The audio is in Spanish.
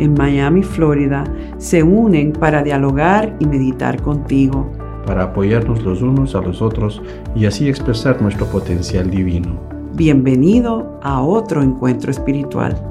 en Miami, Florida, se unen para dialogar y meditar contigo. Para apoyarnos los unos a los otros y así expresar nuestro potencial divino. Bienvenido a otro encuentro espiritual.